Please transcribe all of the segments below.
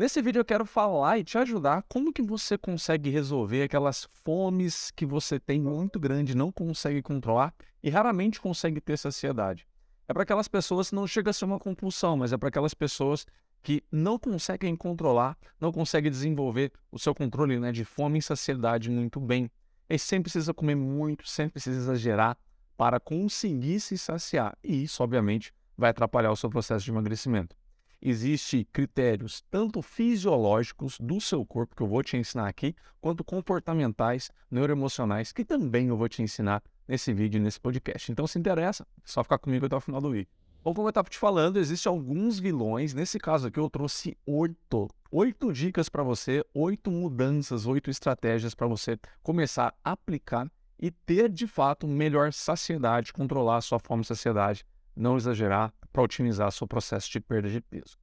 Nesse vídeo eu quero falar e te ajudar como que você consegue resolver aquelas fomes que você tem muito grande, não consegue controlar e raramente consegue ter saciedade. É para aquelas pessoas que não chega a ser uma compulsão, mas é para aquelas pessoas que não conseguem controlar, não conseguem desenvolver o seu controle né, de fome e saciedade muito bem. E sempre precisa comer muito, sempre precisa exagerar para conseguir se saciar. E isso, obviamente, vai atrapalhar o seu processo de emagrecimento existem critérios tanto fisiológicos do seu corpo, que eu vou te ensinar aqui, quanto comportamentais, neuroemocionais, que também eu vou te ensinar nesse vídeo, nesse podcast. Então, se interessa, é só ficar comigo até o final do vídeo. Bom, como eu estava te falando, existem alguns vilões. Nesse caso aqui, eu trouxe oito. Oito dicas para você, oito mudanças, oito estratégias para você começar a aplicar e ter de fato melhor saciedade, controlar a sua fome e saciedade, não exagerar, para otimizar seu processo de perda de peso.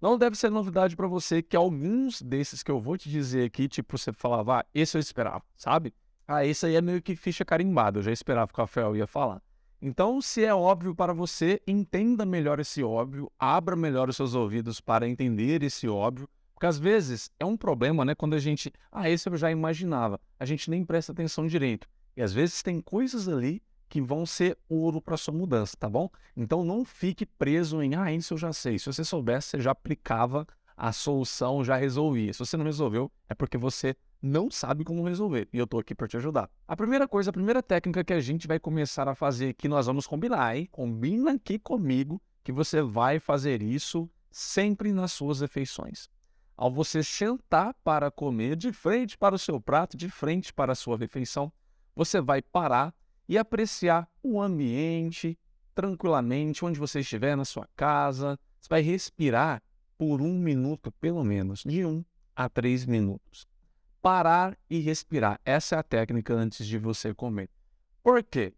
Não deve ser novidade para você que alguns desses que eu vou te dizer aqui, tipo, você falava, ah, esse eu esperava, sabe? Ah, esse aí é meio que ficha carimbada, eu já esperava que o Rafael ia falar. Então, se é óbvio para você, entenda melhor esse óbvio, abra melhor os seus ouvidos para entender esse óbvio, porque às vezes é um problema, né? Quando a gente, ah, esse eu já imaginava, a gente nem presta atenção direito. E às vezes tem coisas ali que vão ser ouro para sua mudança, tá bom? Então não fique preso em, ah, isso eu já sei. Se você soubesse, você já aplicava a solução, já resolvia. Se você não resolveu, é porque você não sabe como resolver. E eu estou aqui para te ajudar. A primeira coisa, a primeira técnica que a gente vai começar a fazer, que nós vamos combinar, hein? Combina aqui comigo que você vai fazer isso sempre nas suas refeições. Ao você sentar para comer de frente para o seu prato, de frente para a sua refeição, você vai parar e apreciar o ambiente tranquilamente, onde você estiver na sua casa. Você vai respirar por um minuto, pelo menos, de um a três minutos. Parar e respirar. Essa é a técnica antes de você comer. Por quê?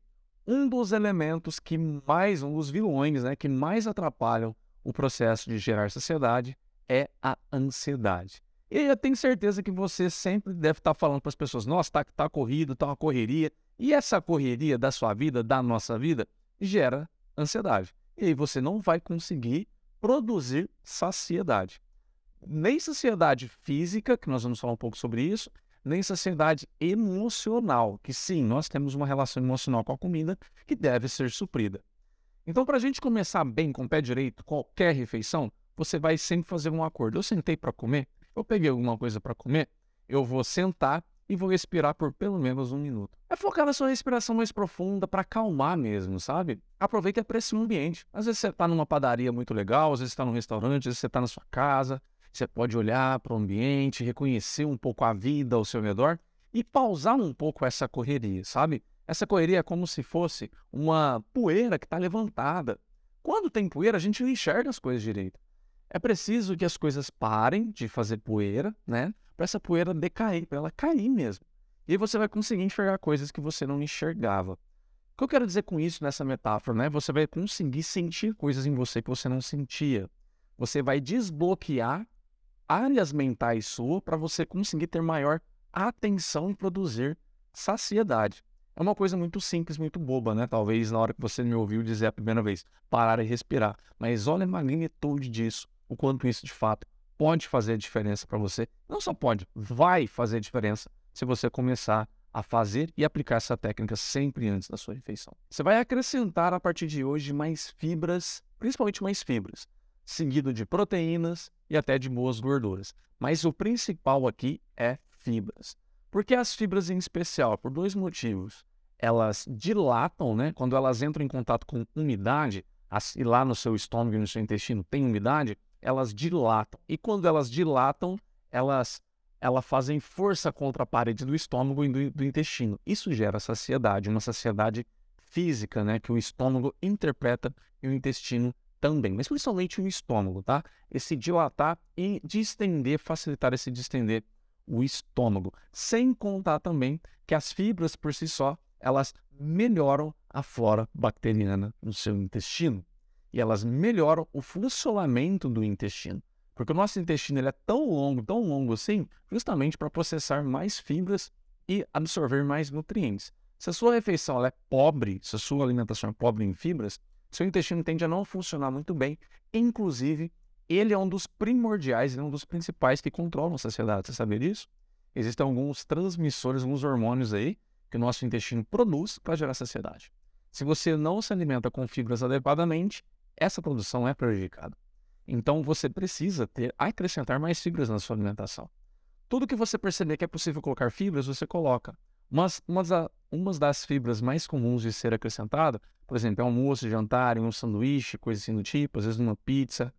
Um dos elementos que mais, um dos vilões, né, que mais atrapalham o processo de gerar saciedade é a ansiedade. E eu tenho certeza que você sempre deve estar falando para as pessoas: nossa, tá, tá corrido, tá uma correria. E essa correria da sua vida, da nossa vida, gera ansiedade. E aí você não vai conseguir produzir saciedade. Nem saciedade física, que nós vamos falar um pouco sobre isso, nem saciedade emocional, que sim, nós temos uma relação emocional com a comida que deve ser suprida. Então, para a gente começar bem com o pé direito, qualquer refeição, você vai sempre fazer um acordo. Eu sentei para comer, eu peguei alguma coisa para comer, eu vou sentar e vou respirar por pelo menos um minuto. É focar na sua respiração mais profunda para acalmar mesmo, sabe? Aproveita e aprecie o ambiente. Às vezes você está numa padaria muito legal, às vezes está num restaurante, às vezes você está na sua casa. Você pode olhar para o ambiente, reconhecer um pouco a vida ao seu redor e pausar um pouco essa correria, sabe? Essa correria é como se fosse uma poeira que está levantada. Quando tem poeira, a gente não enxerga as coisas direito. É preciso que as coisas parem de fazer poeira, né? Para essa poeira decair, para ela cair mesmo. E você vai conseguir enxergar coisas que você não enxergava. O que eu quero dizer com isso nessa metáfora, né? Você vai conseguir sentir coisas em você que você não sentia. Você vai desbloquear áreas mentais suas para você conseguir ter maior atenção e produzir saciedade. É uma coisa muito simples, muito boba, né? Talvez na hora que você me ouviu dizer a primeira vez, parar e respirar. Mas olha a magnitude disso, o quanto isso de fato pode fazer diferença para você. Não só pode, vai fazer diferença se você começar a fazer e aplicar essa técnica sempre antes da sua refeição. Você vai acrescentar a partir de hoje mais fibras, principalmente mais fibras, seguido de proteínas e até de boas gorduras. Mas o principal aqui é fibras. Por que as fibras em especial? Por dois motivos. Elas dilatam, né? Quando elas entram em contato com umidade, e lá no seu estômago e no seu intestino tem umidade, elas dilatam. E quando elas dilatam, elas, elas fazem força contra a parede do estômago e do, do intestino. Isso gera saciedade, uma saciedade física, né, que o estômago interpreta e o intestino também, mas principalmente o estômago, tá? Esse dilatar e distender, facilitar esse distender o estômago, sem contar também que as fibras por si só, elas melhoram a flora bacteriana no seu intestino e elas melhoram o funcionamento do intestino. Porque o nosso intestino ele é tão longo, tão longo assim, justamente para processar mais fibras e absorver mais nutrientes. Se a sua refeição é pobre, se a sua alimentação é pobre em fibras, seu intestino tende a não funcionar muito bem, inclusive ele é um dos primordiais, ele é um dos principais que controlam a saciedade. Você sabia disso? Existem alguns transmissores, alguns hormônios aí que o nosso intestino produz para gerar saciedade. Se você não se alimenta com fibras adequadamente, essa produção é prejudicada. Então você precisa ter acrescentar mais fibras na sua alimentação. Tudo que você perceber que é possível colocar fibras, você coloca. Mas uma, das fibras mais comuns de ser acrescentada, por exemplo, é almoço, jantar, um sanduíche, coisa assim do tipo, às vezes numa pizza,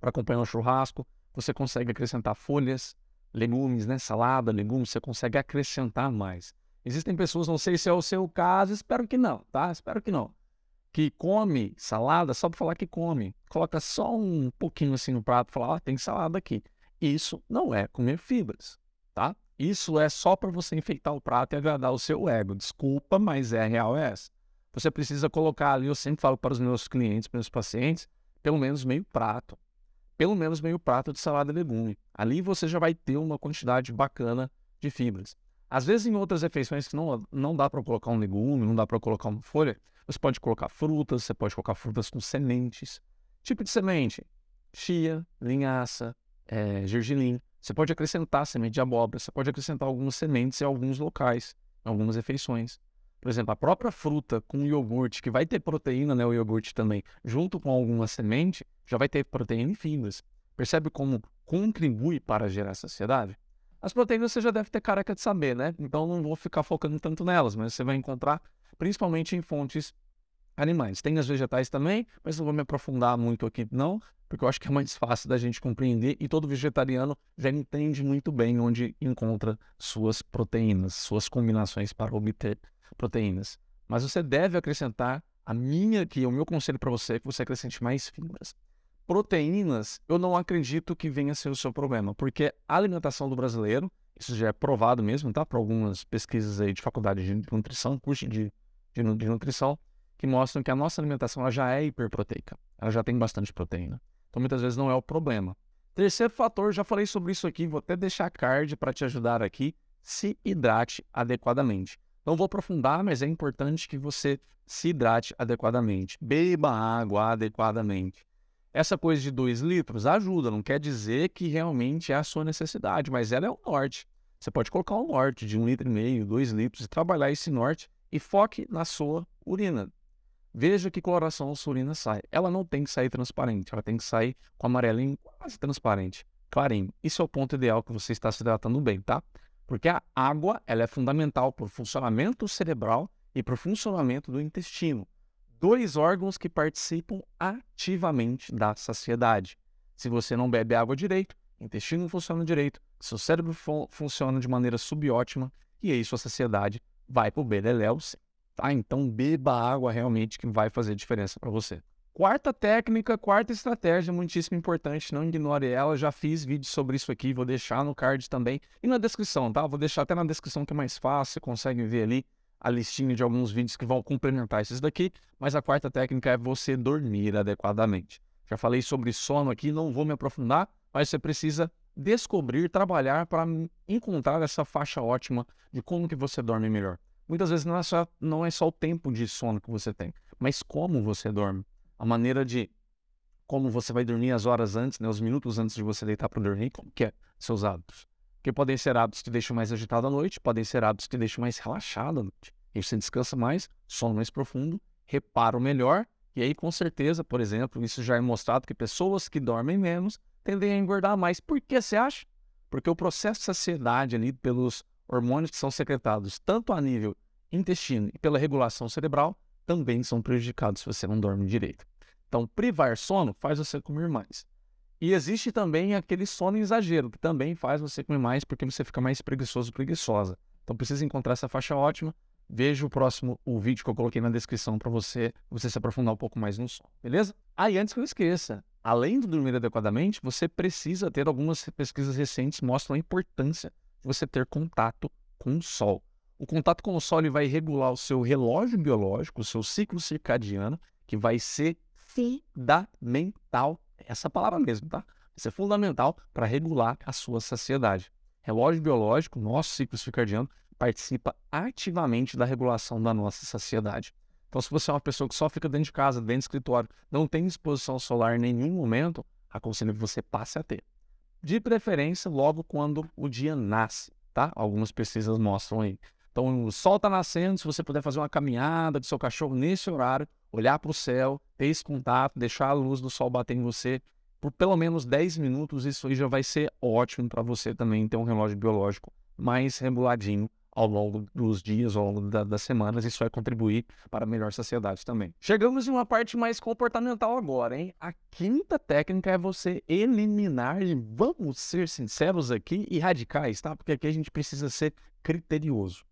para acompanhar um churrasco, você consegue acrescentar folhas, legumes, né? Salada, legumes, você consegue acrescentar mais. Existem pessoas, não sei se é o seu caso, espero que não, tá? Espero que não. Que come salada só para falar que come. Coloca só um pouquinho assim no prato e fala, ah, tem salada aqui. Isso não é comer fibras, tá? Isso é só para você enfeitar o prato e agradar o seu ego. Desculpa, mas é real é essa. Você precisa colocar ali, eu sempre falo para os meus clientes, para os meus pacientes, pelo menos meio prato. Pelo menos meio prato de salada e legume. Ali você já vai ter uma quantidade bacana de fibras. Às vezes, em outras refeições que não, não dá para colocar um legume, não dá para colocar uma folha, você pode colocar frutas, você pode colocar frutas com sementes. Tipo de semente: chia, linhaça, é, gergelim. Você pode acrescentar semente de abóbora, você pode acrescentar algumas sementes em alguns locais, em algumas refeições. Por exemplo, a própria fruta com iogurte, que vai ter proteína, né, o iogurte também, junto com alguma semente, já vai ter proteína e fibras. Percebe como contribui para gerar saciedade? As proteínas você já deve ter careca de saber, né? Então não vou ficar focando tanto nelas, mas você vai encontrar principalmente em fontes animais. Tem as vegetais também, mas não vou me aprofundar muito aqui não, porque eu acho que é mais fácil da gente compreender e todo vegetariano já entende muito bem onde encontra suas proteínas, suas combinações para obter proteínas. Mas você deve acrescentar a minha aqui, o meu conselho para você é que você acrescente mais fibras. Proteínas, eu não acredito que venha a ser o seu problema, porque a alimentação do brasileiro, isso já é provado mesmo, tá? Para algumas pesquisas aí de faculdade de nutrição, curso de, de, de nutrição, que mostram que a nossa alimentação ela já é hiperproteica, ela já tem bastante proteína. Então, muitas vezes não é o problema. Terceiro fator, já falei sobre isso aqui, vou até deixar card para te ajudar aqui. Se hidrate adequadamente. Não vou aprofundar, mas é importante que você se hidrate adequadamente. Beba água adequadamente. Essa coisa de 2 litros ajuda, não quer dizer que realmente é a sua necessidade, mas ela é o norte. Você pode colocar um norte de um litro e meio, dois litros e trabalhar esse norte e foque na sua urina. Veja que coloração a sua urina sai. Ela não tem que sair transparente, ela tem que sair com amarelinho quase transparente, clarinho. Isso é o ponto ideal que você está se hidratando bem, tá? Porque a água ela é fundamental para o funcionamento cerebral e para o funcionamento do intestino. Dois órgãos que participam ativamente da saciedade. Se você não bebe água direito, intestino não funciona direito, seu cérebro fun funciona de maneira subótima e aí sua saciedade vai para o beleléu. Tá? Então beba água realmente que vai fazer diferença para você. Quarta técnica, quarta estratégia, muitíssimo importante, não ignore ela. Já fiz vídeo sobre isso aqui, vou deixar no card também e na descrição, tá? Vou deixar até na descrição que é mais fácil, consegue ver ali a listinha de alguns vídeos que vão complementar esses daqui. Mas a quarta técnica é você dormir adequadamente. Já falei sobre sono aqui, não vou me aprofundar, mas você precisa descobrir, trabalhar para encontrar essa faixa ótima de como que você dorme melhor. Muitas vezes não é, só, não é só o tempo de sono que você tem, mas como você dorme. A maneira de como você vai dormir as horas antes, né, os minutos antes de você deitar para dormir, como que é seus hábitos. Porque podem ser hábitos que deixam mais agitado à noite, podem ser hábitos que deixam mais relaxado à noite. E você descansa mais, sono mais profundo, reparo melhor, e aí com certeza, por exemplo, isso já é mostrado que pessoas que dormem menos tendem a engordar mais. Por que você acha? Porque o processo de saciedade ali pelos hormônios que são secretados tanto a nível intestino e pela regulação cerebral também são prejudicados se você não dorme direito. Então, privar sono faz você comer mais. E existe também aquele sono exagero, que também faz você comer mais porque você fica mais preguiçoso, preguiçosa. Então, precisa encontrar essa faixa ótima. Veja o próximo o vídeo que eu coloquei na descrição para você, você se aprofundar um pouco mais no sono, beleza? Ah, antes que eu esqueça, além de dormir adequadamente, você precisa ter algumas pesquisas recentes mostram a importância você ter contato com o sol. O contato com o sol ele vai regular o seu relógio biológico, o seu ciclo circadiano, que vai ser fundamental, essa palavra mesmo, tá? Vai ser fundamental para regular a sua saciedade. Relógio biológico, nosso ciclo circadiano, participa ativamente da regulação da nossa saciedade. Então, se você é uma pessoa que só fica dentro de casa, dentro do escritório, não tem exposição solar em nenhum momento, aconselho que você passe a ter. De preferência, logo quando o dia nasce, tá? Algumas pesquisas mostram aí. Então, o sol está nascendo, se você puder fazer uma caminhada com seu cachorro nesse horário, olhar para o céu, ter esse contato, deixar a luz do sol bater em você por pelo menos 10 minutos, isso aí já vai ser ótimo para você também ter um relógio biológico mais reguladinho ao longo dos dias, ao longo da, das semanas, isso vai contribuir para a melhor saciedade também. Chegamos em uma parte mais comportamental agora, hein? A quinta técnica é você eliminar, e vamos ser sinceros aqui e radicais, tá? Porque aqui a gente precisa ser criterioso?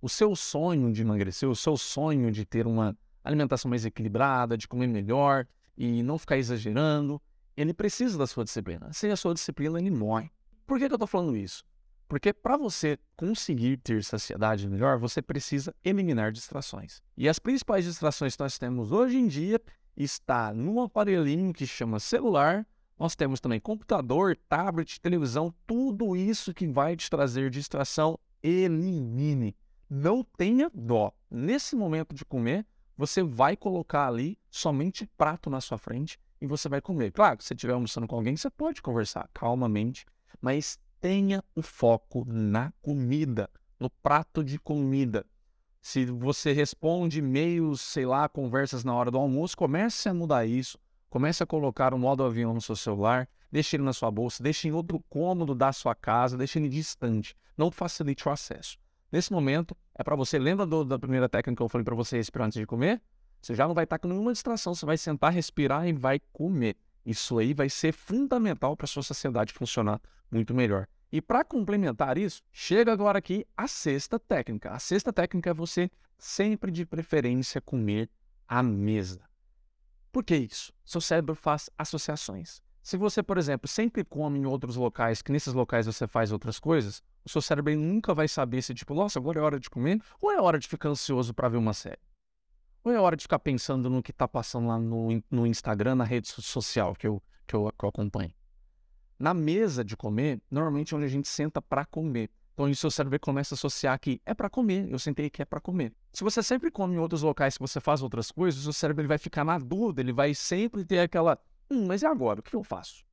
O seu sonho de emagrecer, o seu sonho de ter uma alimentação mais equilibrada, de comer melhor e não ficar exagerando, ele precisa da sua disciplina. Sem a sua disciplina, ele morre. Por que, que eu estou falando isso? Porque para você conseguir ter saciedade melhor, você precisa eliminar distrações. E as principais distrações que nós temos hoje em dia está no aparelhinho que chama celular. Nós temos também computador, tablet, televisão, tudo isso que vai te trazer distração, elimine. Não tenha dó. Nesse momento de comer, você vai colocar ali somente prato na sua frente e você vai comer. Claro, se você estiver almoçando com alguém, você pode conversar calmamente, mas tenha o foco na comida, no prato de comida. Se você responde e-mails, sei lá, conversas na hora do almoço, comece a mudar isso. Comece a colocar o modo avião no seu celular, deixe ele na sua bolsa, deixe em outro cômodo da sua casa, deixe ele distante. Não facilite o acesso. Nesse momento, é para você, lembra do, da primeira técnica que eu falei para você respirar antes de comer? Você já não vai estar com nenhuma distração, você vai sentar, respirar e vai comer. Isso aí vai ser fundamental para a sua saciedade funcionar muito melhor. E para complementar isso, chega agora aqui a sexta técnica. A sexta técnica é você sempre de preferência comer à mesa. Por que isso? Seu cérebro faz associações. Se você, por exemplo, sempre come em outros locais, que nesses locais você faz outras coisas, o seu cérebro nunca vai saber se, tipo, nossa, agora é hora de comer, ou é hora de ficar ansioso para ver uma série. Ou é hora de ficar pensando no que está passando lá no, no Instagram, na rede social que eu, que eu, que eu acompanho. Na mesa de comer, normalmente é onde a gente senta para comer. Então, o seu cérebro começa a associar que é para comer, eu sentei que é para comer. Se você sempre come em outros locais que você faz outras coisas, o seu cérebro ele vai ficar na dúvida, ele vai sempre ter aquela, hum, mas e agora? O que eu faço?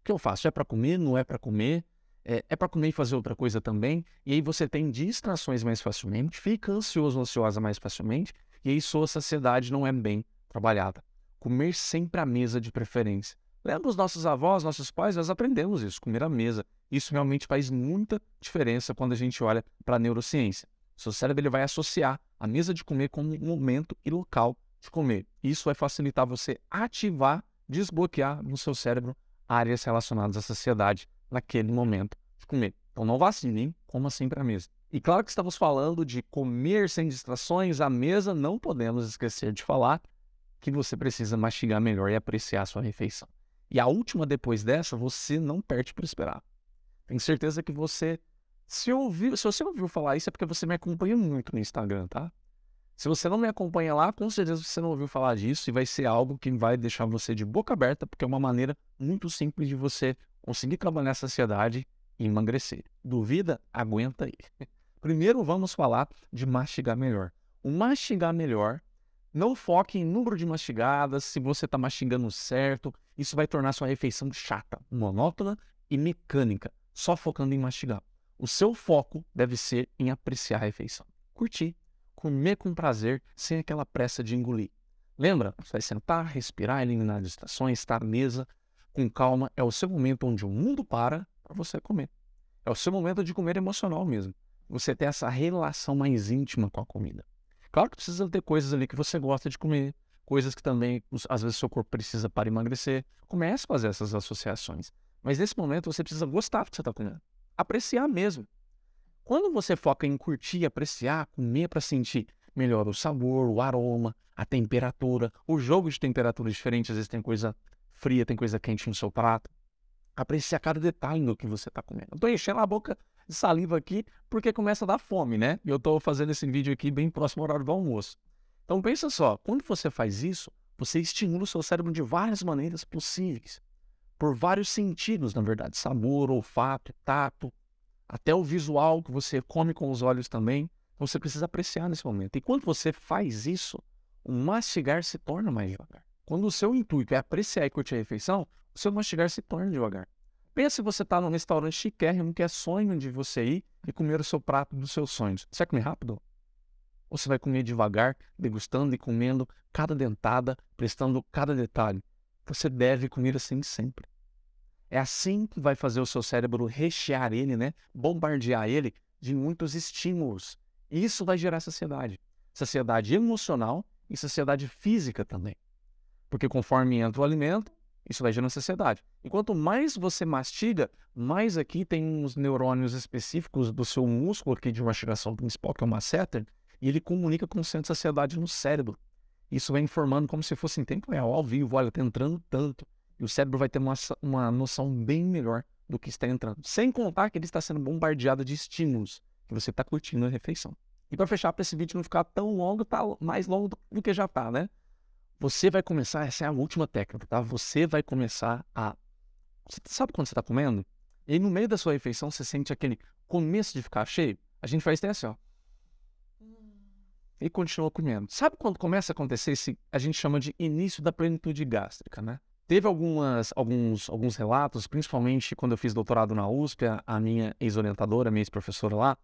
O que eu faço? É para comer? Não é para comer? É, é para comer e fazer outra coisa também? E aí você tem distrações mais facilmente, fica ansioso, ansiosa mais facilmente, e aí sua saciedade não é bem trabalhada. Comer sempre à mesa de preferência. Lembra os nossos avós, nossos pais? Nós aprendemos isso, comer à mesa. Isso realmente faz muita diferença quando a gente olha para a neurociência. O seu cérebro ele vai associar a mesa de comer com um momento e local de comer. Isso vai facilitar você ativar, desbloquear no seu cérebro áreas relacionadas à saciedade naquele momento de comer. Então não vacile, hein? Coma sempre à mesa. E claro que estamos falando de comer sem distrações à mesa, não podemos esquecer de falar que você precisa mastigar melhor e apreciar a sua refeição. E a última depois dessa, você não perde para esperar. Tenho certeza que você, se ouviu, se você ouviu falar isso, é porque você me acompanha muito no Instagram, tá? Se você não me acompanha lá, com certeza você não ouviu falar disso e vai ser algo que vai deixar você de boca aberta, porque é uma maneira muito simples de você conseguir trabalhar a saciedade e emagrecer. Duvida? Aguenta aí. Primeiro vamos falar de mastigar melhor. O mastigar melhor não foque em número de mastigadas, se você está mastigando certo. Isso vai tornar sua refeição chata, monótona e mecânica, só focando em mastigar. O seu foco deve ser em apreciar a refeição. Curtir, comer com prazer, sem aquela pressa de engolir. Lembra? Você vai sentar, respirar, eliminar distrações, estar à mesa com calma. É o seu momento onde o mundo para para você comer. É o seu momento de comer emocional mesmo. Você ter essa relação mais íntima com a comida. Claro que precisa ter coisas ali que você gosta de comer, coisas que também, às vezes, seu corpo precisa para emagrecer. Comece a fazer essas associações. Mas nesse momento você precisa gostar do que você está comendo. Apreciar mesmo. Quando você foca em curtir, apreciar, comer para sentir melhor o sabor, o aroma, a temperatura, o jogo de temperaturas diferentes, às vezes tem coisa fria, tem coisa quente no seu prato. Apreciar cada detalhe do que você está comendo. Eu estou enchendo a boca de saliva aqui porque começa a dar fome, né? E eu estou fazendo esse vídeo aqui bem próximo ao horário do almoço. Então pensa só, quando você faz isso, você estimula o seu cérebro de várias maneiras possíveis. Por vários sentidos, na verdade. Sabor, olfato, tato, até o visual que você come com os olhos também. Então você precisa apreciar nesse momento. E quando você faz isso, o mastigar se torna mais devagar. Quando o seu intuito é apreciar e curtir a refeição, o seu mastigar se torna devagar. Pensa se você está num restaurante chiquérrimo que é sonho de você ir e comer o seu prato dos seus sonhos. Você vai comer rápido? Ou você vai comer devagar, degustando e comendo cada dentada, prestando cada detalhe? Você deve comer assim sempre. É assim que vai fazer o seu cérebro rechear ele, né? Bombardear ele de muitos estímulos. Isso vai gerar saciedade. Saciedade emocional e saciedade física também. Porque conforme entra o alimento, isso vai gerando saciedade. E quanto mais você mastiga, mais aqui tem uns neurônios específicos do seu músculo aqui de mastigação principal, que é o masseter, e ele comunica com o centro de saciedade no cérebro. Isso vai informando como se fosse em tempo real, ao vivo, olha, está entrando tanto. E o cérebro vai ter uma, uma noção bem melhor do que está entrando. Sem contar que ele está sendo bombardeado de estímulos, que você está curtindo a refeição. E para fechar, para esse vídeo não ficar tão longo, tá mais longo do que já tá, né? Você vai começar, essa é a última técnica, tá? Você vai começar a. Você sabe quando você está comendo? E no meio da sua refeição, você sente aquele começo de ficar cheio? A gente faz assim, ó. E continua comendo. Sabe quando começa a acontecer esse. A gente chama de início da plenitude gástrica, né? Teve algumas, alguns, alguns relatos, principalmente quando eu fiz doutorado na USP, a, minha ex-orientadora, minha ex-professora lá,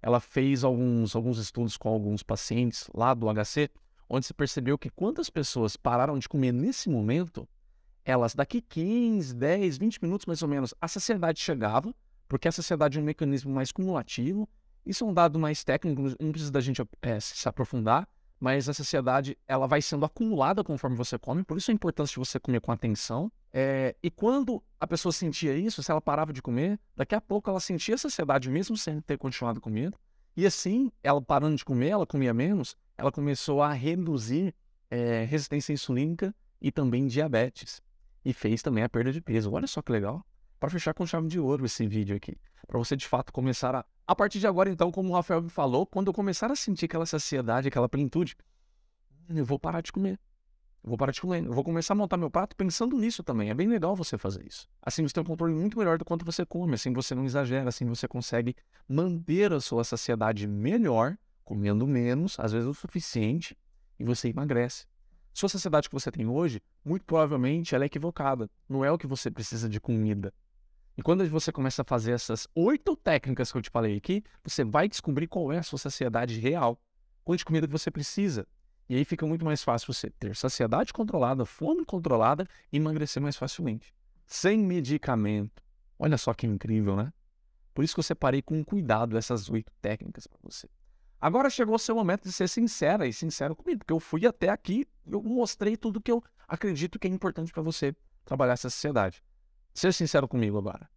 ela fez alguns, alguns estudos com alguns pacientes lá do HC, onde se percebeu que quantas pessoas pararam de comer nesse momento, elas daqui 15, 10, 20 minutos mais ou menos, a saciedade chegava, porque a saciedade é um mecanismo mais cumulativo. Isso é um dado mais técnico, não precisa da gente é, se aprofundar, mas a saciedade ela vai sendo acumulada conforme você come, por isso a importância de você comer com atenção. É, e quando a pessoa sentia isso, se ela parava de comer, daqui a pouco ela sentia saciedade mesmo sem ter continuado comendo. E assim, ela parando de comer, ela comia menos, ela começou a reduzir é, resistência insulínica e também diabetes. E fez também a perda de peso. Olha só que legal. Para fechar com chave de ouro esse vídeo aqui. Para você de fato começar a. A partir de agora, então, como o Rafael me falou, quando eu começar a sentir aquela saciedade, aquela plenitude, eu vou parar de comer. Eu vou parar de comer. Eu vou começar a montar meu prato pensando nisso também. É bem legal você fazer isso. Assim você tem um controle muito melhor do quanto você come. Assim você não exagera. Assim você consegue manter a sua saciedade melhor comendo menos, às vezes o suficiente, e você emagrece. Sua saciedade que você tem hoje, muito provavelmente ela é equivocada. Não é o que você precisa de comida. E quando você começa a fazer essas oito técnicas que eu te falei aqui, você vai descobrir qual é a sua saciedade real. Quanto comida que você precisa. E aí fica muito mais fácil você ter saciedade controlada, fome controlada e emagrecer mais facilmente. Sem medicamento. Olha só que incrível, né? Por isso que eu separei com cuidado essas oito técnicas para você. Agora chegou o seu momento de ser sincera e sincero comigo, porque eu fui até aqui eu mostrei tudo que eu acredito que é importante para você trabalhar essa sociedade. Ser sincero comigo agora.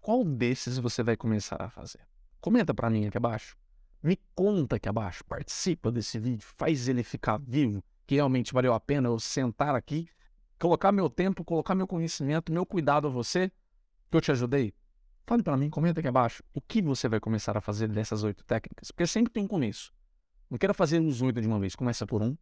Qual desses você vai começar a fazer? Comenta para mim aqui abaixo. Me conta aqui abaixo. Participa desse vídeo. Faz ele ficar vivo. Que realmente valeu a pena eu sentar aqui, colocar meu tempo, colocar meu conhecimento, meu cuidado a você, que eu te ajudei. Fale para mim, comenta aqui abaixo o que você vai começar a fazer dessas oito técnicas. Porque sempre tem um começo. Não queira fazer os oito de uma vez. Começa por um,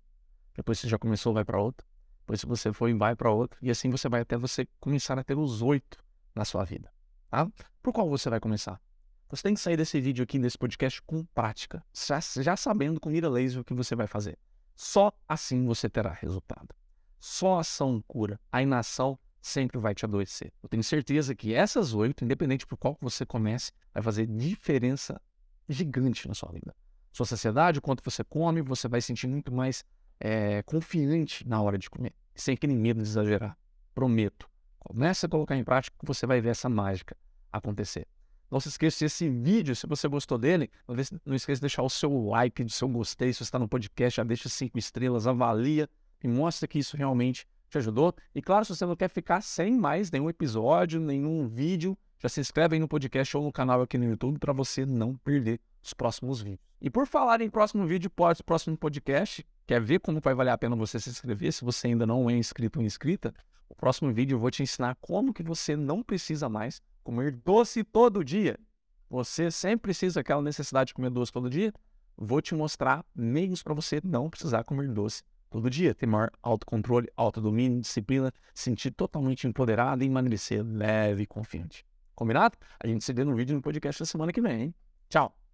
depois você já começou, vai para outro. Depois você foi, vai para outro. E assim você vai até você começar a ter os oito na sua vida. Tá? Por qual você vai começar? Você tem que sair desse vídeo aqui, desse podcast, com prática. Já, já sabendo com mira laser o que você vai fazer. Só assim você terá resultado. Só ação cura. A inação sempre vai te adoecer. Eu tenho certeza que essas oito, independente por qual você comece, vai fazer diferença gigante na sua vida. Sua saciedade, o quanto você come, você vai sentir muito mais é, confiante na hora de comer, sem aquele medo de exagerar. Prometo. Comece a colocar em prática que você vai ver essa mágica acontecer. Não se esqueça desse vídeo, se você gostou dele, não esqueça de deixar o seu like, de seu gostei, se você está no podcast, já deixa cinco estrelas, avalia e mostra que isso realmente te ajudou. E claro, se você não quer ficar sem mais nenhum episódio, nenhum vídeo, já se inscreve aí no podcast ou no canal aqui no YouTube para você não perder os próximos vídeos. E por falar em próximo vídeo, próximo podcast, quer ver como vai valer a pena você se inscrever se você ainda não é inscrito ou inscrita? O próximo vídeo eu vou te ensinar como que você não precisa mais comer doce todo dia. Você sempre precisa aquela necessidade de comer doce todo dia? Vou te mostrar meios para você não precisar comer doce todo dia, ter maior autocontrole, autodomínio, disciplina, sentir totalmente empoderado e emagrecer leve e confiante. Combinado? A gente se vê no vídeo no podcast da semana que vem, hein? Tchau!